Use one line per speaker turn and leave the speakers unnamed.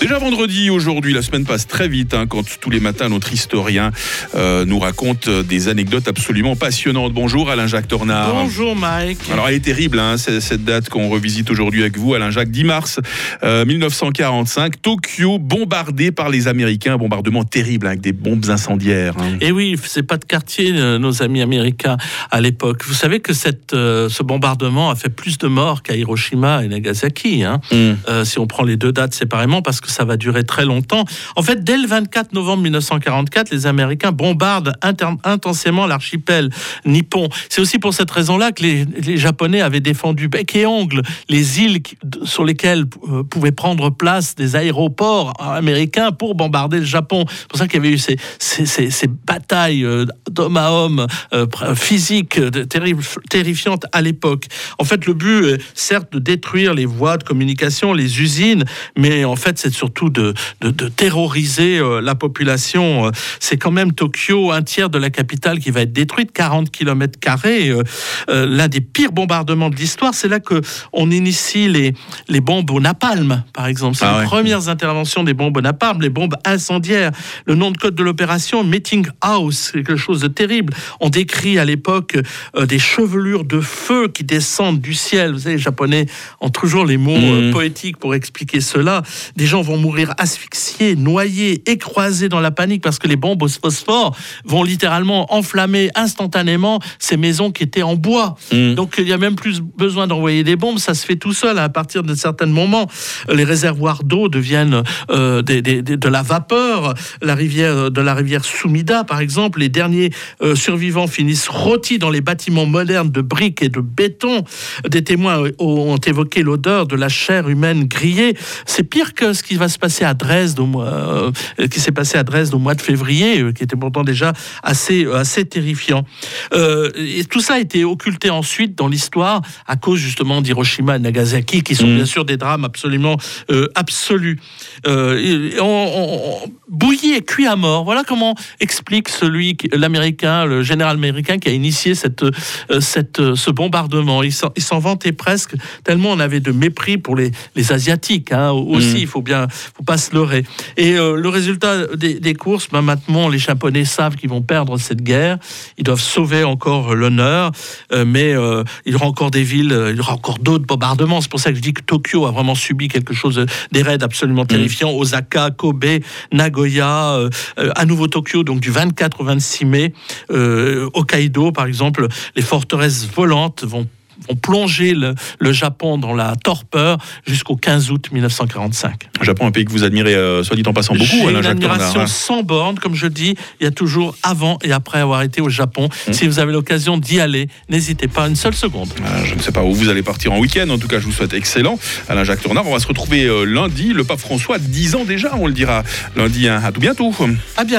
Déjà vendredi, aujourd'hui, la semaine passe très vite hein, quand tous les matins notre historien euh, nous raconte des anecdotes absolument passionnantes. Bonjour Alain-Jacques Tornard.
Bonjour Mike.
Alors elle est terrible, hein, cette date qu'on revisite aujourd'hui avec vous, Alain-Jacques, 10 mars euh, 1945, Tokyo bombardé par les Américains, un bombardement terrible hein, avec des bombes incendiaires.
Et oui, c'est pas de quartier, euh, nos amis américains à l'époque. Vous savez que cette, euh, ce bombardement a fait plus de morts qu'à Hiroshima et Nagasaki.
Hum.
Euh, si on prend les deux dates séparément, parce que ça va durer très longtemps. En fait, dès le 24 novembre 1944, les Américains bombardent intensément l'archipel nippon. C'est aussi pour cette raison-là que les, Japonais avaient défendu bec et ongle les îles sur lesquelles euh, pouvaient prendre place des aéroports américains pour bombarder le Japon. C'est pour ça qu'il y avait eu ces, batailles euh, d'homme à homme euh, physiques terrifiantes à l'époque. En fait, le but, certes, de détruire les voies de communication, les usines, mais en fait, c'est surtout de, de, de terroriser euh, la population. Euh, C'est quand même Tokyo, un tiers de la capitale qui va être détruite, 40 km carrés. euh, L'un des pires bombardements de l'histoire, c'est là que on initie les, les bombes au napalm, par exemple. C'est
Ah
les
ouais.
premières interventions des bombes au napalm, les bombes incendiaires. Le nom de code de l'opération, Meeting House, quelque chose de terrible. On décrit à l'époque euh, des chevelures de feu qui descendent du ciel. Vous savez, les Japonais ont toujours les mots euh,
Mhm.
poétiques pour expliquer cela. Des gens vont mourir asphyxiés, noyés, écrasés dans la panique parce que les bombes au phosphore vont littéralement enflammer instantanément ces maisons qui étaient en bois.
Hum.
Donc il y a même plus besoin d'envoyer des bombes, ça se fait tout seul. À partir de certains moments, les réservoirs d'eau deviennent euh, des- des- des- de la vapeur. La rivière de la rivière Sumida, par exemple, les derniers euh, survivants finissent rôtis dans les bâtiments modernes de briques et de béton. Des témoins euh, ont évoqué l'odeur de la chair humaine grillée. C'est pire que ce qui va se passer à Dresde au mois, euh, qui s'est passé à Dresde au mois de février, euh, qui était pourtant déjà assez euh, assez terrifiant. Et tout ça a été occulté ensuite dans l'histoire à cause justement d'Hiroshima et Nagasaki, qui sont
Mhm.
bien sûr des drames absolument absolus. Et on, on- on- bouilli et cuit à mort. Voilà comment explique celui, l'américain, le général américain qui a initié cette, cette, ce bombardement. Il s'en, vantait presque tellement on avait de mépris pour les, les asiatiques hein, aussi.
Mhm.
Il faut bien, faut pas se leurrer. Et euh, le résultat des, des courses, ben, maintenant les Japonais savent qu'ils vont perdre cette guerre. Ils doivent sauver encore l'honneur, euh, mais euh, il y aura encore des villes, il y aura encore d'autres bombardements. C'est pour ça que je dis que Tokyo a vraiment subi quelque chose, des raids absolument terrifiants. Osaka, Kobe, Nagoya, à nouveau Tokyo, donc du 24 au 26 mai. Hokkaido, par exemple, les forteresses volantes vont vont plonger le, le Japon dans la torpeur jusqu'au 15 août 1945.
Japon, un pays que vous admirez, euh, soit dit en passant beaucoup,
J'ai une admiration
hein.
sans borne, comme je dis, il y a toujours avant et après avoir été au Japon.
Mm.
Si vous avez l'occasion d'y aller, n'hésitez pas une seule seconde.
Euh, Je ne sais pas où vous allez partir en week-end. En tout cas, je vous souhaite excellent. Alain-Jacques Tornard, on va se retrouver euh, lundi. Le pape François, 10 ans déjà, on le dira lundi. hein. À tout bientôt.
À bientôt.